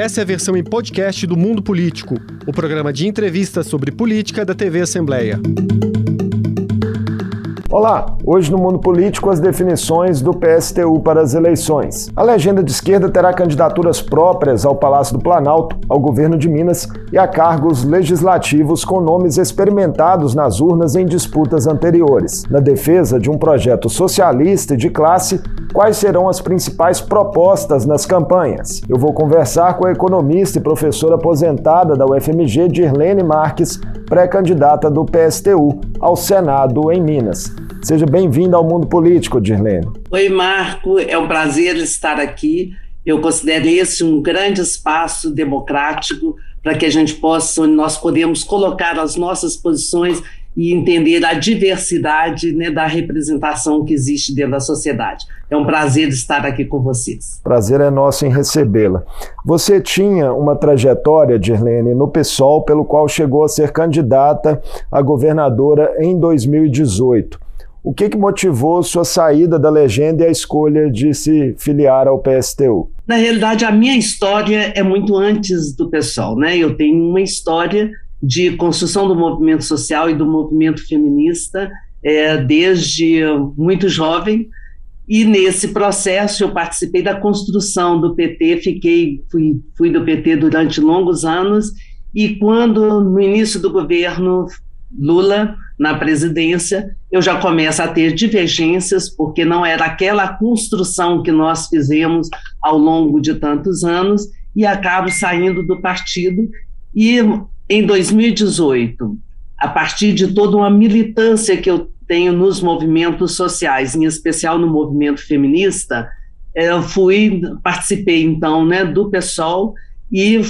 Essa é a versão em podcast do Mundo Político, o programa de entrevistas sobre política da TV Assembleia. Olá, hoje no Mundo Político as definições do PSTU para as eleições. A legenda de esquerda terá candidaturas próprias ao Palácio do Planalto, ao governo de Minas e a cargos legislativos com nomes experimentados nas urnas em disputas anteriores. Na defesa de um projeto socialista e de classe, quais serão as principais propostas nas campanhas? Eu vou conversar com a economista e professora aposentada da UFMG, Dirlene Marques, pré-candidata do PSTU ao Senado em Minas. Seja bem-vinda ao mundo político, Dirlene. Oi, Marco, é um prazer estar aqui. Eu considero esse um grande espaço democrático para que a gente possa, onde nós podemos colocar as nossas posições e entender a diversidade né, da representação que existe dentro da sociedade. É um prazer estar aqui com vocês. Prazer é nosso em recebê-la. Você tinha uma trajetória, Dirlene, no PSOL, pelo qual chegou a ser candidata a governadora em 2018. O que, que motivou sua saída da legenda e a escolha de se filiar ao PSTU? Na realidade, a minha história é muito antes do PSOL, né? Eu tenho uma história de construção do movimento social e do movimento feminista é, desde muito jovem. E nesse processo eu participei da construção do PT, fiquei fui, fui do PT durante longos anos e quando no início do governo Lula na presidência, eu já começo a ter divergências, porque não era aquela construção que nós fizemos ao longo de tantos anos, e acabo saindo do partido e em 2018, a partir de toda uma militância que eu tenho nos movimentos sociais, em especial no movimento feminista, eu fui, participei então né, do PSOL e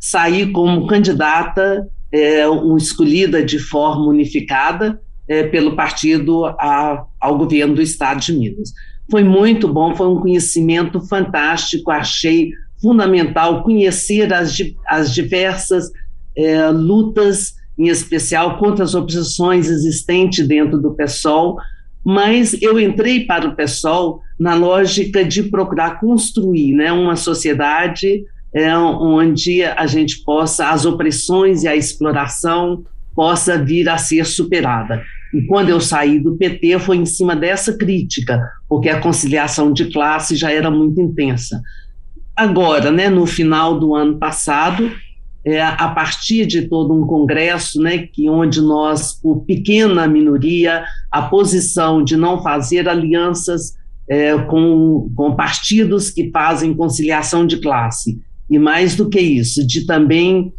saí como candidata, é, escolhida de forma unificada é, pelo partido a, ao governo do Estado de Minas. Foi muito bom, foi um conhecimento fantástico, achei fundamental conhecer as, as diversas é, lutas, em especial contra as oposições existentes dentro do PSOL, mas eu entrei para o PSOL na lógica de procurar construir né, uma sociedade é, onde a gente possa, as opressões e a exploração possa vir a ser superada. E quando eu saí do PT foi em cima dessa crítica, porque a conciliação de classe já era muito intensa. Agora, né, no final do ano passado, é, a partir de todo um congresso, né, que onde nós, por pequena minoria, a posição de não fazer alianças é, com, com partidos que fazem conciliação de classe, e mais do que isso, de também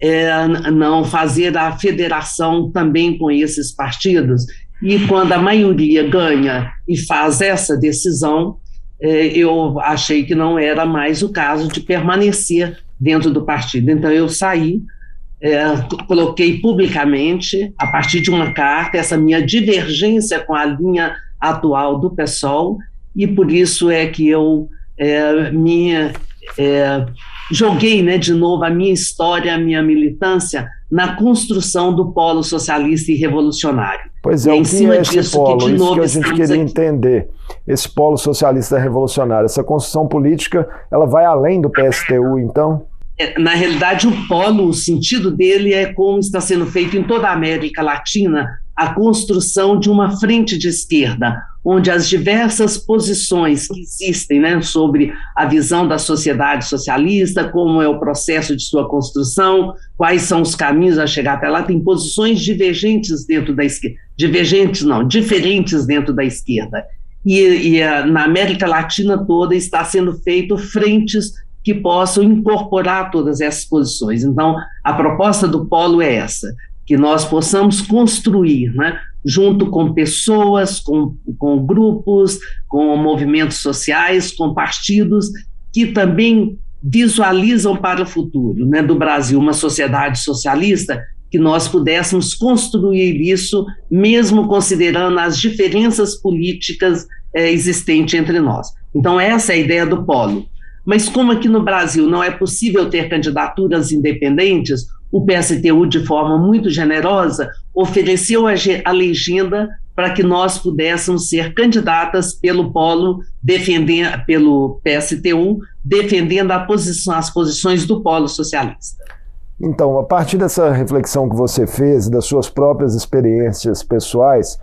é, não fazer a federação também com esses partidos, e quando a maioria ganha e faz essa decisão, é, eu achei que não era mais o caso de permanecer dentro do partido. Então eu saí, é, coloquei publicamente, a partir de uma carta, essa minha divergência com a linha atual do PSOL, e por isso é que eu é, minha, é, joguei né, de novo a minha história, a minha militância na construção do polo socialista e revolucionário. Pois é, o que é esse polo? Que, isso que a gente queria aqui. entender. Esse polo socialista revolucionário, essa construção política, ela vai além do PSTU, então? É, na realidade, o polo, o sentido dele é como está sendo feito em toda a América Latina a construção de uma frente de esquerda, onde as diversas posições que existem né, sobre a visão da sociedade socialista, como é o processo de sua construção, quais são os caminhos a chegar até lá, tem posições divergentes dentro da esquerda, divergentes não, diferentes dentro da esquerda. E, e na América Latina toda está sendo feito frentes que possam incorporar todas essas posições. Então, a proposta do Polo é essa: que nós possamos construir, né, junto com pessoas, com, com grupos, com movimentos sociais, com partidos que também visualizam para o futuro né, do Brasil uma sociedade socialista, que nós pudéssemos construir isso, mesmo considerando as diferenças políticas é, existentes entre nós. Então, essa é a ideia do polo. Mas como aqui no Brasil não é possível ter candidaturas independentes, o PSTU, de forma muito generosa, ofereceu a legenda para que nós pudéssemos ser candidatas pelo polo defendendo pelo PSTU defendendo posição, as posições do polo socialista. Então, a partir dessa reflexão que você fez, das suas próprias experiências pessoais,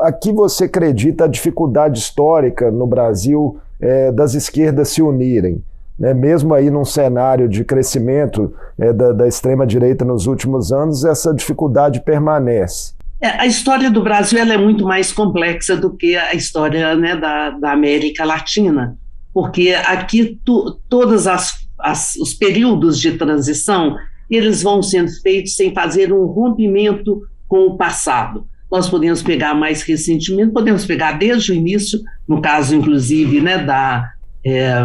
a que você acredita a dificuldade histórica no Brasil é, das esquerdas se unirem? Né? Mesmo aí num cenário de crescimento é, da, da extrema-direita nos últimos anos, essa dificuldade permanece. É, a história do Brasil é muito mais complexa do que a história né, da, da América Latina, porque aqui tu, todos os períodos de transição eles vão sendo feitos sem fazer um rompimento com o passado. Nós podemos pegar mais recentemente, podemos pegar desde o início, no caso, inclusive, né, da, é,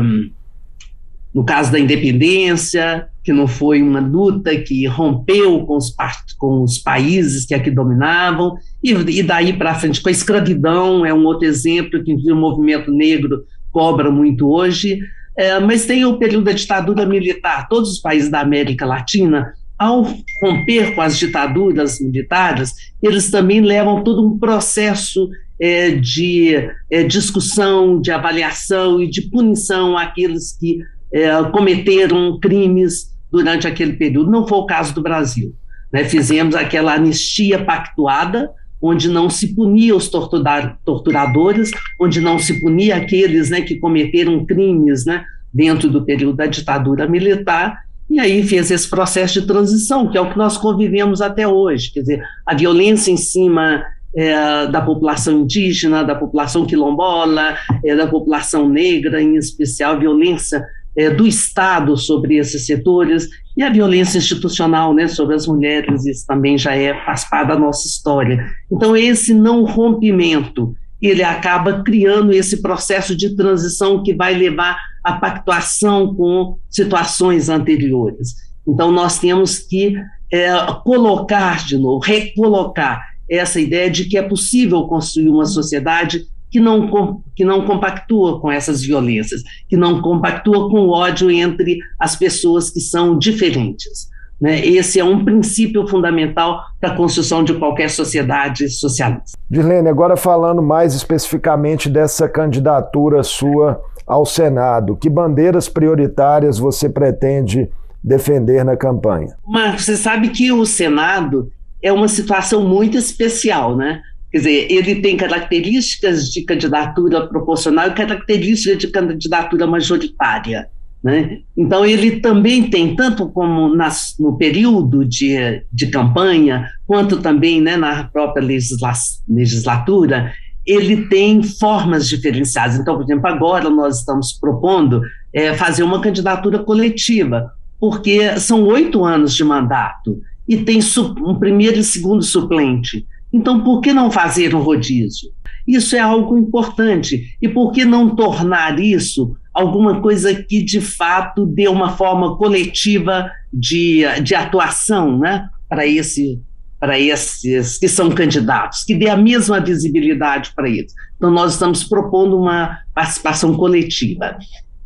no caso da independência, que não foi uma luta que rompeu com os, com os países que aqui dominavam, e, e daí para frente com a escravidão, é um outro exemplo que o movimento negro cobra muito hoje, é, mas tem o período da ditadura militar. Todos os países da América Latina, ao romper com as ditaduras militares, eles também levam todo um processo é, de é, discussão, de avaliação e de punição àqueles que é, cometeram crimes durante aquele período. Não foi o caso do Brasil. Né? Fizemos aquela anistia pactuada, onde não se punia os torturadores, onde não se punia aqueles né, que cometeram crimes né, dentro do período da ditadura militar, e aí fez esse processo de transição, que é o que nós convivemos até hoje. Quer dizer, a violência em cima é, da população indígena, da população quilombola, é, da população negra, em especial, violência é, do Estado sobre esses setores e a violência institucional né, sobre as mulheres, isso também já é, faz parte da nossa história. Então, esse não rompimento, ele acaba criando esse processo de transição que vai levar à pactuação com situações anteriores. Então, nós temos que é, colocar de novo, recolocar essa ideia de que é possível construir uma sociedade que não, que não compactua com essas violências, que não compactua com o ódio entre as pessoas que são diferentes. Né? Esse é um princípio fundamental para a construção de qualquer sociedade socialista. Dirlene, agora falando mais especificamente dessa candidatura sua ao Senado, que bandeiras prioritárias você pretende defender na campanha? Marcos, você sabe que o Senado é uma situação muito especial, né? Quer dizer, ele tem características de candidatura proporcional e características de candidatura majoritária. Né? Então, ele também tem, tanto como nas, no período de, de campanha, quanto também né, na própria legisla, legislatura, ele tem formas diferenciadas. Então, por exemplo, agora nós estamos propondo é, fazer uma candidatura coletiva, porque são oito anos de mandato e tem um primeiro e segundo suplente. Então, por que não fazer um rodízio? Isso é algo importante. E por que não tornar isso alguma coisa que, de fato, dê uma forma coletiva de, de atuação né, para esse para esses que são candidatos, que dê a mesma visibilidade para eles. Então, nós estamos propondo uma participação coletiva.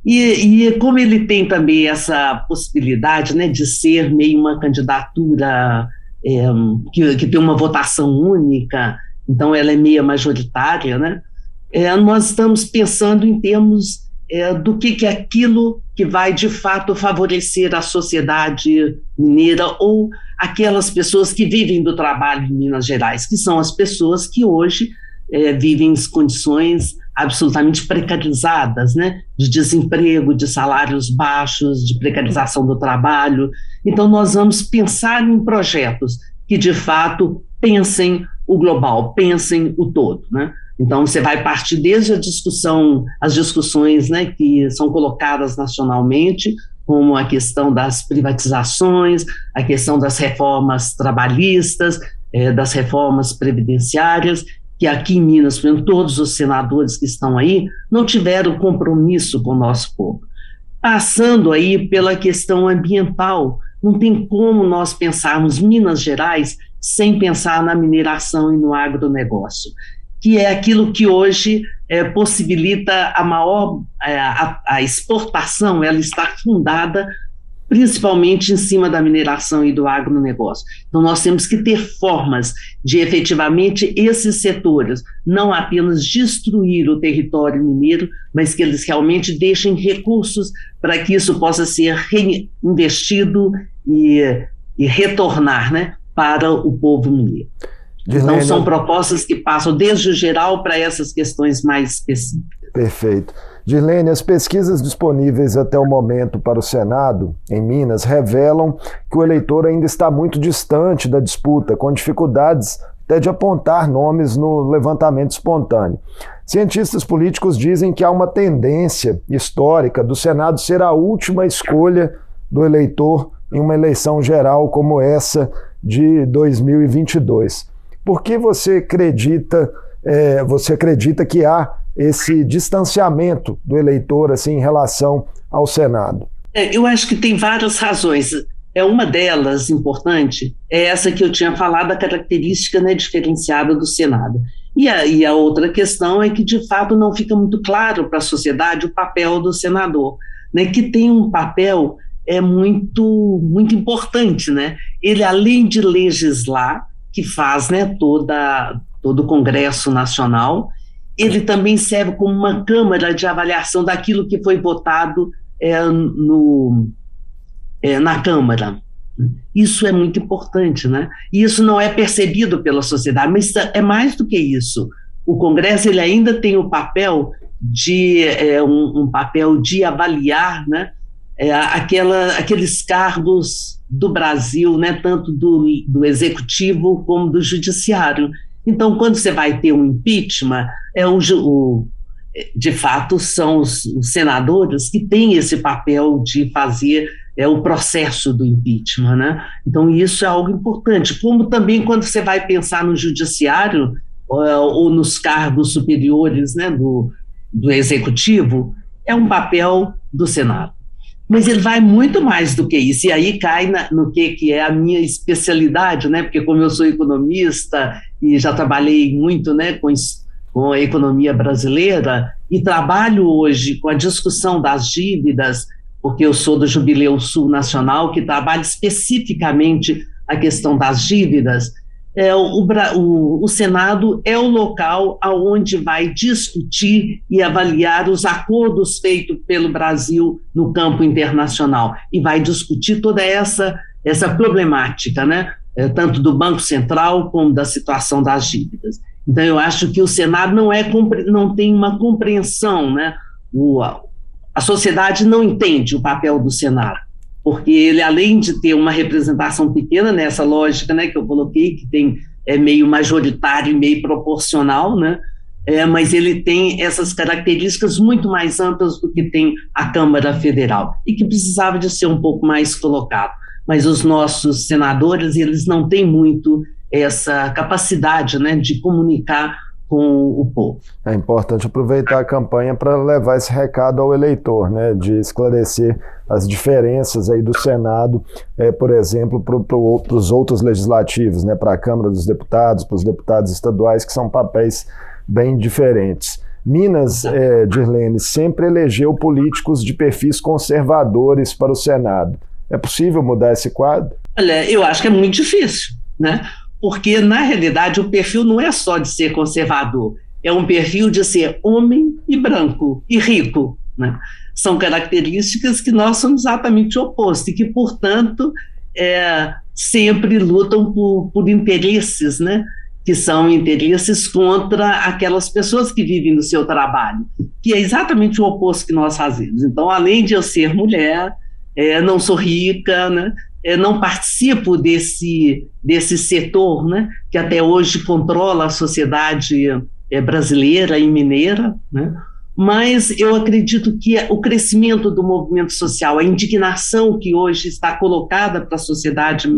E, e, como ele tem também essa possibilidade né, de ser meio uma candidatura é, que, que tem uma votação única, então ela é meia majoritária, né? É, nós estamos pensando em termos é, do que, que é aquilo que vai de fato favorecer a sociedade mineira ou aquelas pessoas que vivem do trabalho em Minas Gerais, que são as pessoas que hoje é, vivem em condições absolutamente precarizadas, né? de desemprego, de salários baixos, de precarização do trabalho. Então, nós vamos pensar em projetos que, de fato, pensem o global, pensem o todo. Né? Então, você vai partir desde a discussão, as discussões né, que são colocadas nacionalmente, como a questão das privatizações, a questão das reformas trabalhistas, é, das reformas previdenciárias, que aqui em Minas, por exemplo, todos os senadores que estão aí não tiveram compromisso com o nosso povo. Passando aí pela questão ambiental, não tem como nós pensarmos Minas Gerais sem pensar na mineração e no agronegócio, que é aquilo que hoje é, possibilita a maior é, a, a, exportação, ela está fundada principalmente em cima da mineração e do agronegócio. Então, nós temos que ter formas de efetivamente esses setores não apenas destruir o território mineiro, mas que eles realmente deixem recursos para que isso possa ser reinvestido e, e retornar né, para o povo mineiro. Então, são propostas que passam desde o geral para essas questões mais específicas. Perfeito. Dirlene, as pesquisas disponíveis até o momento para o Senado, em Minas, revelam que o eleitor ainda está muito distante da disputa, com dificuldades até de apontar nomes no levantamento espontâneo. Cientistas políticos dizem que há uma tendência histórica do Senado ser a última escolha do eleitor em uma eleição geral como essa de 2022. Por que você acredita, é, você acredita que há esse distanciamento do eleitor assim em relação ao Senado? É, eu acho que tem várias razões. É uma delas importante é essa que eu tinha falado, a característica né, diferenciada do Senado. E a, e a outra questão é que, de fato, não fica muito claro para a sociedade o papel do senador, né, que tem um papel é muito muito importante, né? Ele além de legislar, que faz, né, toda todo o Congresso Nacional, ele também serve como uma câmara de avaliação daquilo que foi votado é, no, é, na Câmara. Isso é muito importante, né? E isso não é percebido pela sociedade, mas é mais do que isso. O Congresso ele ainda tem o papel de é, um, um, papel de avaliar, né? É, aquela, aqueles cargos do Brasil, né? Tanto do, do executivo como do judiciário. Então, quando você vai ter um impeachment, é o, o de fato são os, os, senadores que têm esse papel de fazer é, o processo do impeachment, né? Então isso é algo importante. Como também quando você vai pensar no judiciário ou, ou nos cargos superiores, né, do, do executivo, é um papel do Senado. Mas ele vai muito mais do que isso, e aí cai na, no que, que é a minha especialidade, né? Porque como eu sou economista e já trabalhei muito né, com, com a economia brasileira, e trabalho hoje com a discussão das dívidas, porque eu sou do Jubileu Sul Nacional, que trabalha especificamente a questão das dívidas, é, o, o, o, Senado é o local aonde vai discutir e avaliar os acordos feitos pelo Brasil no campo internacional e vai discutir toda essa essa problemática, né? É, tanto do Banco Central como da situação das dívidas. Então eu acho que o Senado não é não tem uma compreensão, né? O, a sociedade não entende o papel do Senado porque ele, além de ter uma representação pequena nessa lógica né, que eu coloquei, que tem é meio majoritário e meio proporcional, né, é, mas ele tem essas características muito mais amplas do que tem a Câmara Federal e que precisava de ser um pouco mais colocado. Mas os nossos senadores, eles não têm muito essa capacidade né, de comunicar com o povo. É importante aproveitar a campanha para levar esse recado ao eleitor, né, de esclarecer as diferenças aí do Senado, é, por exemplo, para pro, os outros legislativos, né, para a Câmara dos Deputados, para os deputados estaduais, que são papéis bem diferentes. Minas, é, Dirlene, sempre elegeu políticos de perfis conservadores para o Senado. É possível mudar esse quadro? Olha, eu acho que é muito difícil, né? Porque, na realidade, o perfil não é só de ser conservador, é um perfil de ser homem e branco e rico. Né? São características que nós somos exatamente opostos e que, portanto, é, sempre lutam por, por interesses, né? que são interesses contra aquelas pessoas que vivem do seu trabalho, que é exatamente o oposto que nós fazemos. Então, além de eu ser mulher, é, não sou rica, né? Não participo desse, desse setor né, que até hoje controla a sociedade é, brasileira e mineira, né, mas eu acredito que o crescimento do movimento social, a indignação que hoje está colocada para a sociedade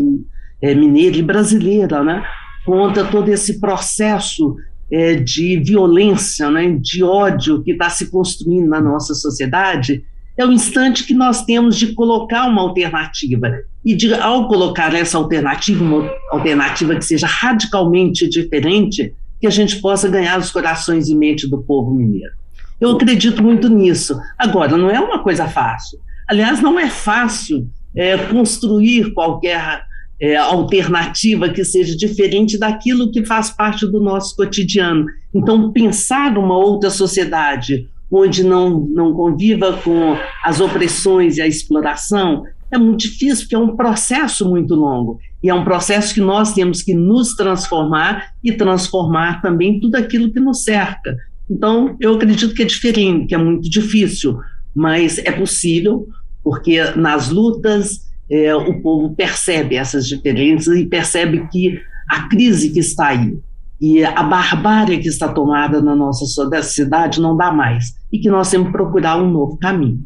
é, mineira e brasileira, né, contra todo esse processo é, de violência, né, de ódio que está se construindo na nossa sociedade, é o instante que nós temos de colocar uma alternativa. E de, ao colocar essa alternativa, uma alternativa que seja radicalmente diferente, que a gente possa ganhar os corações e mente do povo mineiro. Eu acredito muito nisso. Agora, não é uma coisa fácil. Aliás, não é fácil é, construir qualquer é, alternativa que seja diferente daquilo que faz parte do nosso cotidiano. Então, pensar uma outra sociedade onde não, não conviva com as opressões e a exploração é muito difícil, porque é um processo muito longo. E é um processo que nós temos que nos transformar e transformar também tudo aquilo que nos cerca. Então, eu acredito que é diferente, que é muito difícil, mas é possível, porque nas lutas é, o povo percebe essas diferenças e percebe que a crise que está aí e a barbárie que está tomada na nossa cidade não dá mais e que nós temos que procurar um novo caminho.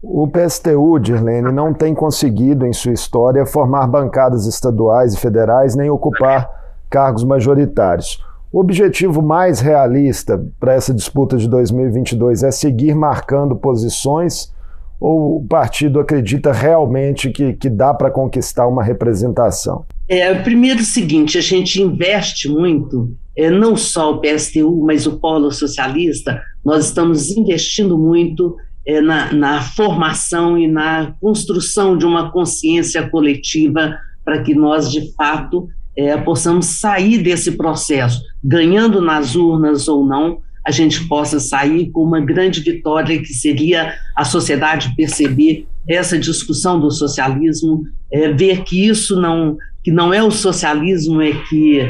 O PSTU, Dirlene, não tem conseguido em sua história formar bancadas estaduais e federais nem ocupar cargos majoritários. O objetivo mais realista para essa disputa de 2022 é seguir marcando posições ou o partido acredita realmente que, que dá para conquistar uma representação? É, primeiro o seguinte, a gente investe muito, é, não só o PSTU, mas o Polo Socialista, nós estamos investindo muito é, na, na formação e na construção de uma consciência coletiva para que nós, de fato, é, possamos sair desse processo, ganhando nas urnas ou não, a gente possa sair com uma grande vitória que seria a sociedade perceber essa discussão do socialismo, é, ver que isso não que não é o socialismo é que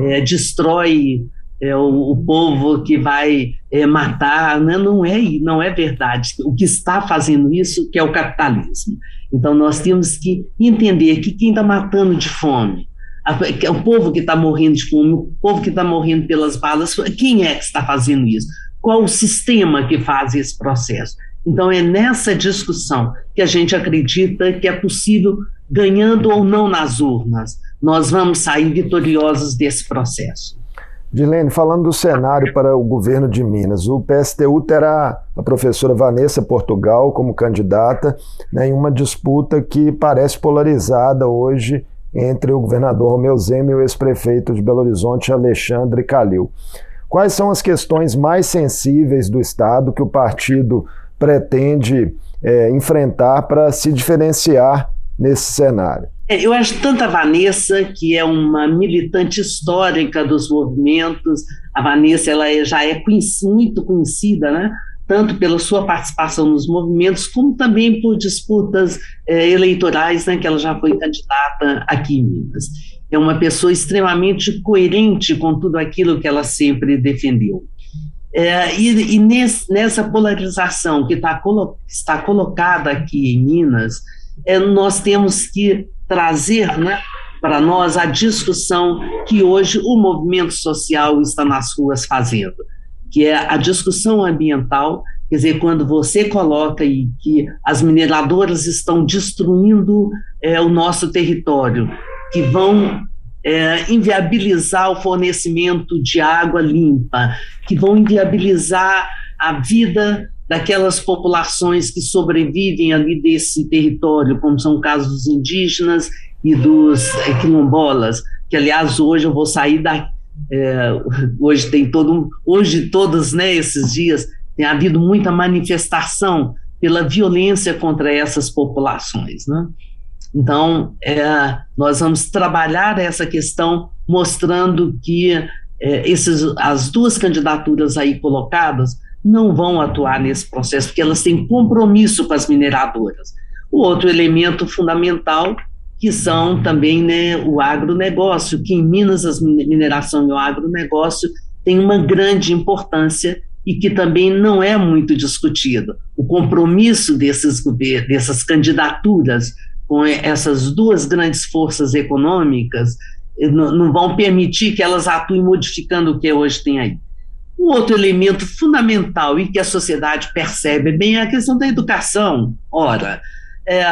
é, destrói é, o, o, povo que vai é, matar, né? não é não é verdade. O que está fazendo isso que é o capitalismo. Então nós temos que entender que quem está matando de fome o povo que está morrendo de fome, o povo que está morrendo pelas balas, quem é que está fazendo isso? Qual o sistema que faz esse processo? Então, é nessa discussão que a gente acredita que é possível, ganhando ou não nas urnas, nós vamos sair vitoriosos desse processo. Dilene, falando do cenário para o governo de Minas, o PSTU terá a professora Vanessa Portugal como candidata né, em uma disputa que parece polarizada hoje entre o governador Romeu Zema e o ex-prefeito de Belo Horizonte, Alexandre Calil. Quais são as questões mais sensíveis do Estado que o partido pretende é, enfrentar para se diferenciar nesse cenário? É, eu acho tanto a Vanessa, que é uma militante histórica dos movimentos, a Vanessa ela é, já é muito conhecida, né? Tanto pela sua participação nos movimentos, como também por disputas eh, eleitorais, né, que ela já foi candidata aqui em Minas. É uma pessoa extremamente coerente com tudo aquilo que ela sempre defendeu. É, e, e nesse, nessa polarização que tá colo está colocada aqui em Minas, é, nós temos que trazer né, para nós a discussão que hoje o movimento social está nas ruas fazendo que é a discussão ambiental, quer dizer, quando você coloca e que as mineradoras estão destruindo é, o nosso território, que vão é, inviabilizar o fornecimento de água limpa, que vão inviabilizar a vida daquelas populações que sobrevivem ali desse território, como são casos dos indígenas e dos é, quilombolas, que aliás hoje eu vou sair da, é, hoje tem todo hoje todos né, esses dias tem havido muita manifestação pela violência contra essas populações, né? Então é, nós vamos trabalhar essa questão mostrando que é, esses, as duas candidaturas aí colocadas não vão atuar nesse processo porque elas têm compromisso com as mineradoras. O outro elemento fundamental que são também né, o agronegócio, que em Minas a mineração e o agronegócio tem uma grande importância e que também não é muito discutido. O compromisso desses governos, dessas candidaturas com essas duas grandes forças econômicas eh, não, não vão permitir que elas atuem modificando o que hoje tem aí. Um outro elemento fundamental e que a sociedade percebe bem é a questão da educação. Ora, é,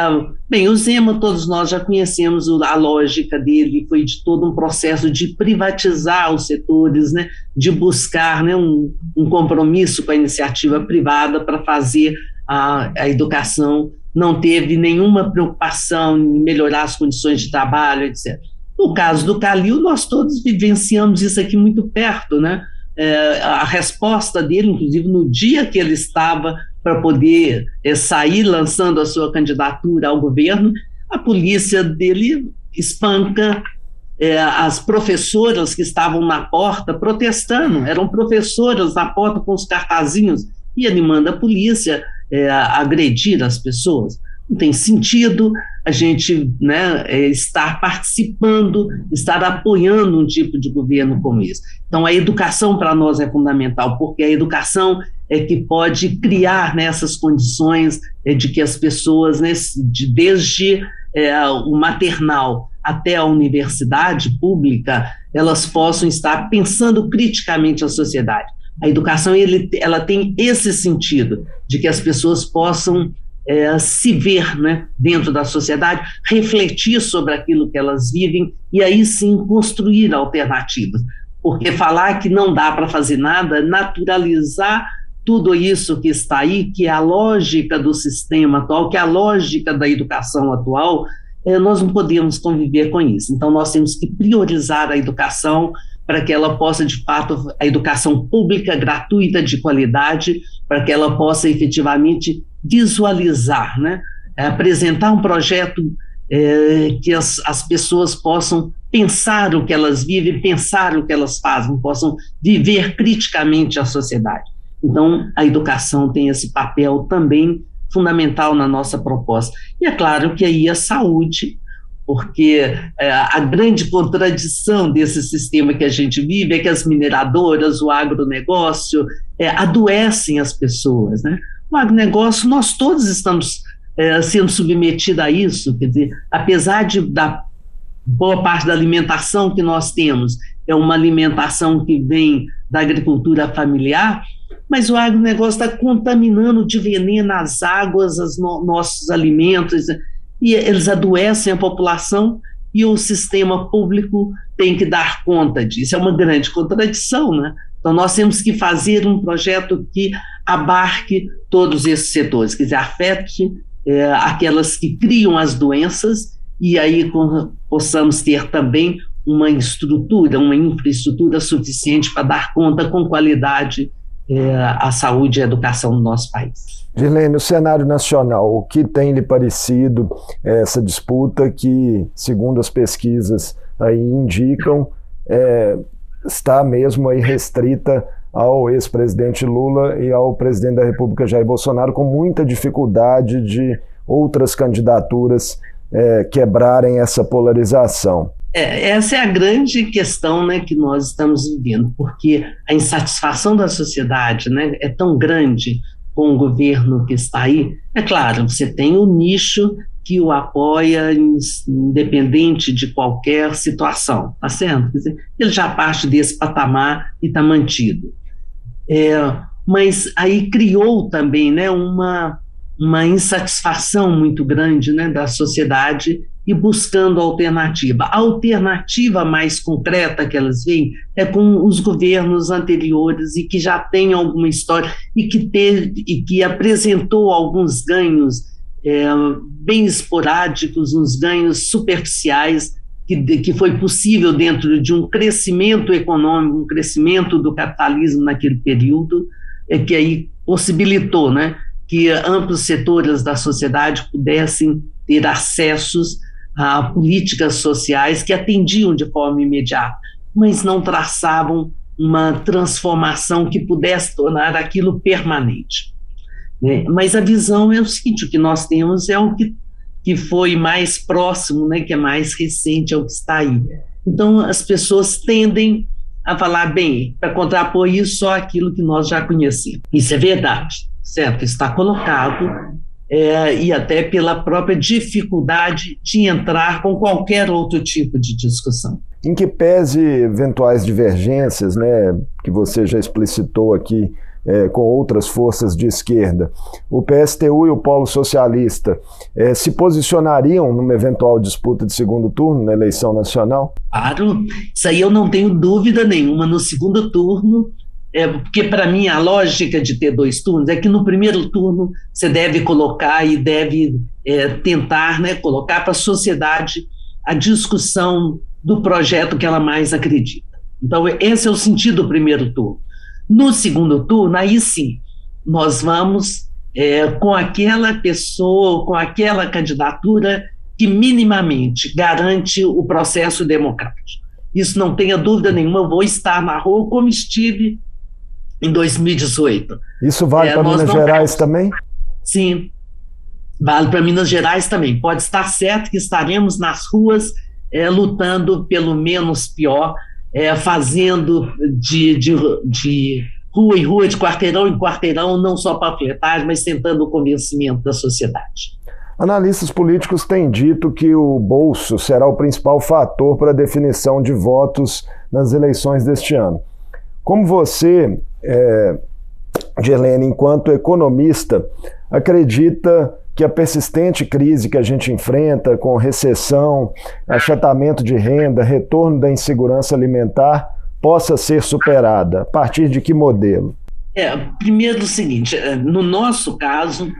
bem, o Zema, todos nós já conhecemos a lógica dele, foi de todo um processo de privatizar os setores, né, de buscar né, um, um compromisso com a iniciativa privada para fazer a, a educação, não teve nenhuma preocupação em melhorar as condições de trabalho, etc. No caso do Calil, nós todos vivenciamos isso aqui muito perto, né? É, a resposta dele, inclusive no dia que ele estava para poder é, sair lançando a sua candidatura ao governo, a polícia dele espanca é, as professoras que estavam na porta protestando, eram professoras na porta com os cartazinhos, e ele manda a polícia é, agredir as pessoas. Não tem sentido a gente né, estar participando, estar apoiando um tipo de governo como esse. Então, a educação para nós é fundamental, porque a educação é que pode criar nessas né, condições é, de que as pessoas, né, de, desde é, o maternal até a universidade pública, elas possam estar pensando criticamente a sociedade. A educação ele, ela tem esse sentido de que as pessoas possam é, se ver né, dentro da sociedade, refletir sobre aquilo que elas vivem e aí sim construir alternativas. Porque falar que não dá para fazer nada, naturalizar tudo isso que está aí, que é a lógica do sistema atual, que é a lógica da educação atual, é, nós não podemos conviver com isso. Então, nós temos que priorizar a educação para que ela possa, de fato, a educação pública, gratuita, de qualidade, para que ela possa efetivamente visualizar, né? É, apresentar um projeto é, que as, as pessoas possam pensar o que elas vivem, pensar o que elas fazem, possam viver criticamente a sociedade. Então, a educação tem esse papel também fundamental na nossa proposta. E é claro que aí a saúde, porque é, a grande contradição desse sistema que a gente vive é que as mineradoras, o agronegócio, é, adoecem as pessoas. Né? O agronegócio, nós todos estamos é, sendo submetidos a isso, quer dizer, apesar de, da boa parte da alimentação que nós temos é uma alimentação que vem da agricultura familiar, mas o agronegócio está contaminando de veneno as águas, os no, nossos alimentos, e eles adoecem a população e o sistema público tem que dar conta disso. É uma grande contradição, né? Então, nós temos que fazer um projeto que abarque todos esses setores, quer dizer, afete é, aquelas que criam as doenças e aí com, possamos ter também uma estrutura, uma infraestrutura suficiente para dar conta com qualidade a saúde e a educação no nosso país. Girlene, o cenário nacional, o que tem lhe parecido essa disputa que, segundo as pesquisas aí indicam, é, está mesmo aí restrita ao ex-presidente Lula e ao presidente da República Jair Bolsonaro, com muita dificuldade de outras candidaturas é, quebrarem essa polarização. É, essa é a grande questão né, que nós estamos vivendo, porque a insatisfação da sociedade né, é tão grande com o governo que está aí. É claro, você tem o nicho que o apoia, independente de qualquer situação, tá certo? Quer dizer, ele já parte desse patamar e está mantido. É, mas aí criou também né, uma, uma insatisfação muito grande né, da sociedade e buscando alternativa. A alternativa mais concreta que elas veem é com os governos anteriores e que já tem alguma história e que, teve, e que apresentou alguns ganhos é, bem esporádicos, uns ganhos superficiais que, que foi possível dentro de um crescimento econômico, um crescimento do capitalismo naquele período, é que aí possibilitou, né, que amplos setores da sociedade pudessem ter acessos a políticas sociais que atendiam de forma imediata, mas não traçavam uma transformação que pudesse tornar aquilo permanente. Né? Mas a visão é o seguinte: o que nós temos é o que, que foi mais próximo, né? que é mais recente, é o que está aí. Então, as pessoas tendem a falar, bem, para contrapor isso, só aquilo que nós já conhecemos. Isso é verdade, certo? Está colocado é, e até pela própria dificuldade de entrar com qualquer outro tipo de discussão. Em que pese eventuais divergências, né, que você já explicitou aqui é, com outras forças de esquerda, o PSTU e o Polo Socialista é, se posicionariam numa eventual disputa de segundo turno na eleição nacional? Claro, isso aí eu não tenho dúvida nenhuma. No segundo turno, é, porque para mim a lógica de ter dois turnos é que no primeiro turno você deve colocar e deve é, tentar né, colocar para a sociedade a discussão do projeto que ela mais acredita. Então, esse é o sentido do primeiro turno. No segundo turno, aí sim, nós vamos é, com aquela pessoa, com aquela candidatura que minimamente garante o processo democrático. Isso não tenha dúvida nenhuma, eu vou estar na rua como estive em 2018. Isso vale é, para Minas Gerais também? Sim, vale para Minas Gerais também. Pode estar certo que estaremos nas ruas é, lutando pelo menos pior, é, fazendo de, de, de rua em rua, de quarteirão em quarteirão, não só panfletagem, mas tentando o convencimento da sociedade. Analistas políticos têm dito que o bolso será o principal fator para a definição de votos nas eleições deste ano. Como você, é, Gerlene, enquanto economista, acredita que a persistente crise que a gente enfrenta, com recessão, achatamento de renda, retorno da insegurança alimentar, possa ser superada? A partir de que modelo? É, primeiro o seguinte, é, no nosso caso,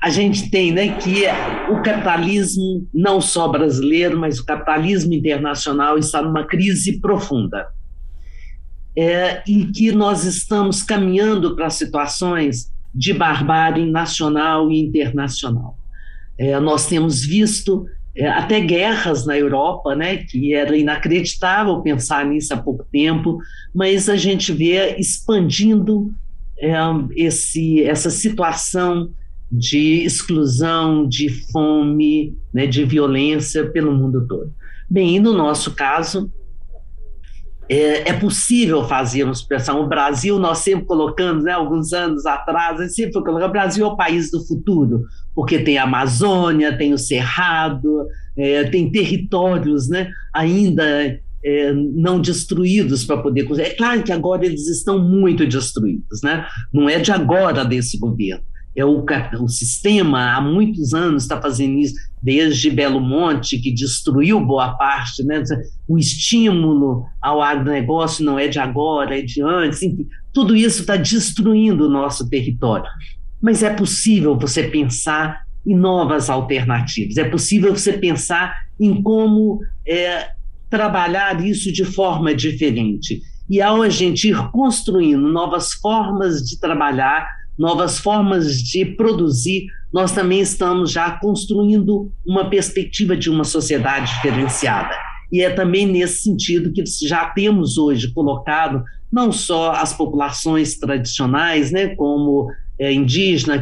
a gente tem né, que o capitalismo, não só brasileiro, mas o capitalismo internacional está numa crise profunda. É, e que nós estamos caminhando para situações de barbárie nacional e internacional. É, nós temos visto é, até guerras na Europa, né, que era inacreditável pensar nisso há pouco tempo, mas a gente vê expandindo é, esse, essa situação de exclusão, de fome, né, de violência pelo mundo todo. Bem, e no nosso caso, é, é, possível fazermos pressão. O Brasil, nós sempre colocamos, né, alguns anos atrás, sempre colocando, o Brasil é o país do futuro, porque tem a Amazônia, tem o Cerrado, é, tem territórios né, ainda é, não destruídos para poder. É claro que agora eles estão muito destruídos, né? não é de agora desse governo é o, o sistema há muitos anos está fazendo isso, desde Belo Monte, que destruiu boa parte, né? o estímulo ao agronegócio não é de agora, é de antes, enfim, tudo isso está destruindo o nosso território. Mas é possível você pensar em novas alternativas, é possível você pensar em como é, trabalhar isso de forma diferente. E ao a gente ir construindo novas formas de trabalhar, novas formas de produzir, nós também estamos já construindo uma perspectiva de uma sociedade diferenciada. E é também nesse sentido que já temos hoje colocado não só as populações tradicionais, né, como é,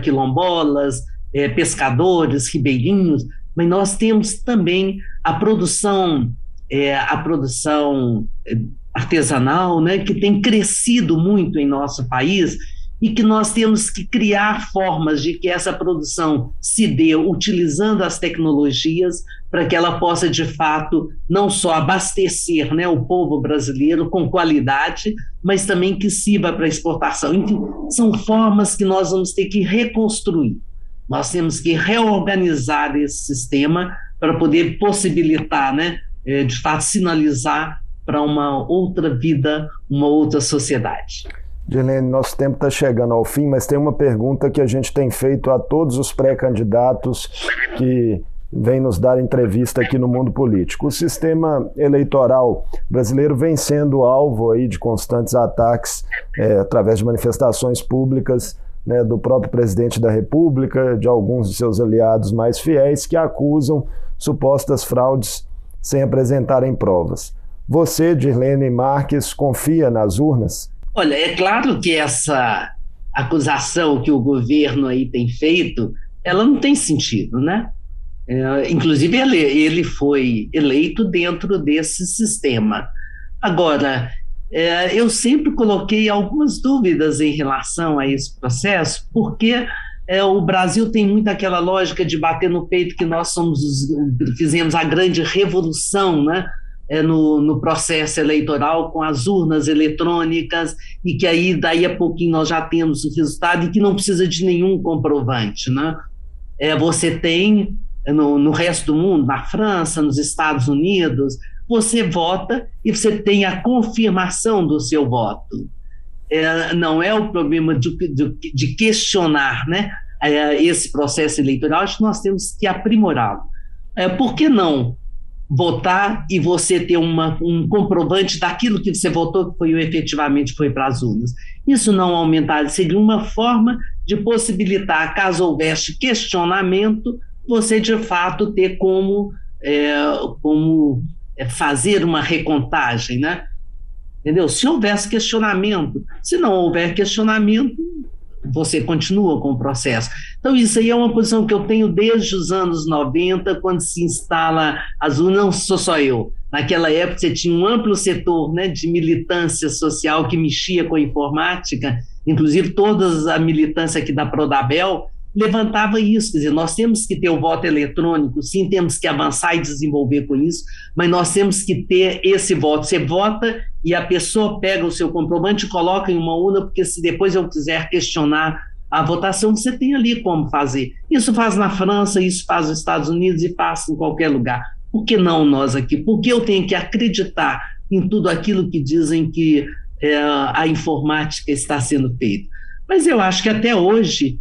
quilombolas, é, pescadores, ribeirinhos, mas nós temos também a produção, é, a produção artesanal, né, que tem crescido muito em nosso país e que nós temos que criar formas de que essa produção se dê utilizando as tecnologias para que ela possa, de fato, não só abastecer né, o povo brasileiro com qualidade, mas também que sirva para exportação. Enfim, são formas que nós vamos ter que reconstruir. Nós temos que reorganizar esse sistema para poder possibilitar, né, eh, de fato, sinalizar para uma outra vida, uma outra sociedade. Dilene, nosso tempo está chegando ao fim, mas tem uma pergunta que a gente tem feito a todos os pré-candidatos que vêm nos dar entrevista aqui no mundo político. O sistema eleitoral brasileiro vem sendo alvo aí de constantes ataques é, através de manifestações públicas né, do próprio presidente da República, de alguns de seus aliados mais fiéis, que acusam supostas fraudes sem apresentarem provas. Você, Dirlene Marques, confia nas urnas? Olha, é claro que essa acusação que o governo aí tem feito, ela não tem sentido, né? É, inclusive, ele, ele foi eleito dentro desse sistema. Agora, é, eu sempre coloquei algumas dúvidas em relação a esse processo, porque é, o Brasil tem muito aquela lógica de bater no peito que nós somos os, fizemos a grande revolução, né? É, no, no, processo eleitoral com as urnas eletrônicas e que aí daí a pouquinho nós já temos o resultado e que não precisa de nenhum comprovante, né? É, você tem no, no resto do mundo, na França, nos Estados Unidos, você vota e você tem a confirmação do seu voto. É, não é o problema de, de, de questionar né, é, esse processo eleitoral, acho que nós temos que aprimorá-lo. É, por que não votar e você ter uma, um comprovante daquilo que você votou que foi efetivamente foi para as urnas. Isso não aumentar, seria uma forma de possibilitar, caso houvesse questionamento, você de fato ter como é, como é, fazer uma recontagem, né? Entendeu? Se houvesse questionamento, se não houver questionamento, você continua com o processo. Então, isso aí é uma posição que eu tenho desde os anos 90, quando se instala Azul, não sou só eu. Naquela época, você tinha um amplo setor né, de militância social que mexia com a informática, inclusive toda a militância aqui da Prodabel levantava isso, quer dizer, nós temos que ter o voto eletrônico, sim, temos que avançar e desenvolver com isso, mas nós temos que ter esse voto. Você vota e a pessoa pega o seu comprovante e coloca em uma urna, porque se depois eu quiser questionar a votação, você tem ali como fazer. Isso faz na França, isso faz nos Estados Unidos e faz em qualquer lugar. Por que não nós aqui? Por que eu tenho que acreditar em tudo aquilo que dizem que é, a informática está sendo feita? Mas eu acho que até hoje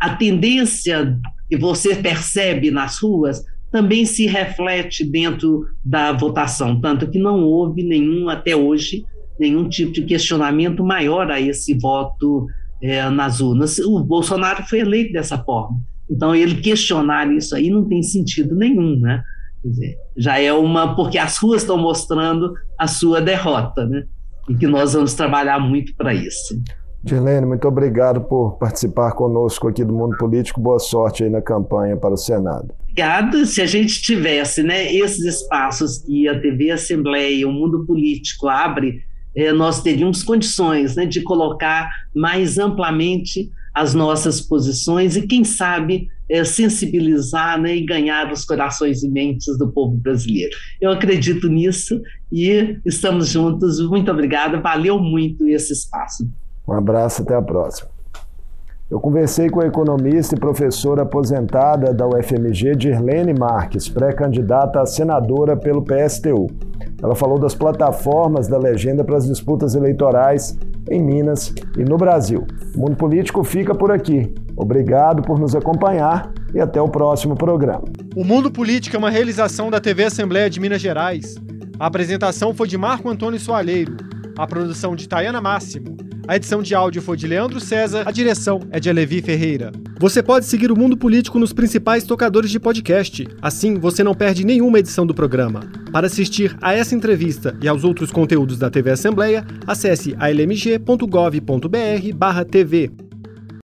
a tendência que você percebe nas ruas também se reflete dentro da votação, tanto que não houve nenhum, até hoje, nenhum tipo de questionamento maior a esse voto é, nas urnas. O Bolsonaro foi eleito dessa forma. Então, ele questionar isso aí não tem sentido nenhum, né? Quer dizer, já é uma. Porque as ruas estão mostrando a sua derrota, né? E que nós vamos trabalhar muito para isso. Dirlene, muito obrigado por participar conosco aqui do Mundo Político. Boa sorte aí na campanha para o Senado. Obrigado. Se a gente tivesse né, esses espaços que a TV Assembleia, o Mundo Político abre, eh, nós teríamos condições né, de colocar mais amplamente as nossas posições e, quem sabe, eh, sensibilizar né, e ganhar os corações e mentes do povo brasileiro. Eu acredito nisso e estamos juntos. Muito obrigada. Valeu muito esse espaço. Um abraço, até a próxima. Eu conversei com a economista e professora aposentada da UFMG, Dirlene Marques, pré-candidata a senadora pelo PSTU. Ela falou das plataformas da legenda para as disputas eleitorais em Minas e no Brasil. O Mundo Político fica por aqui. Obrigado por nos acompanhar e até o próximo programa. O Mundo Político é uma realização da TV Assembleia de Minas Gerais. A apresentação foi de Marco Antônio Soalheiro, a produção de Tayana Máximo. A edição de áudio foi de Leandro César, a direção é de Alevi Ferreira. Você pode seguir o Mundo Político nos principais tocadores de podcast. Assim, você não perde nenhuma edição do programa. Para assistir a essa entrevista e aos outros conteúdos da TV Assembleia, acesse almg.gov.br/tv.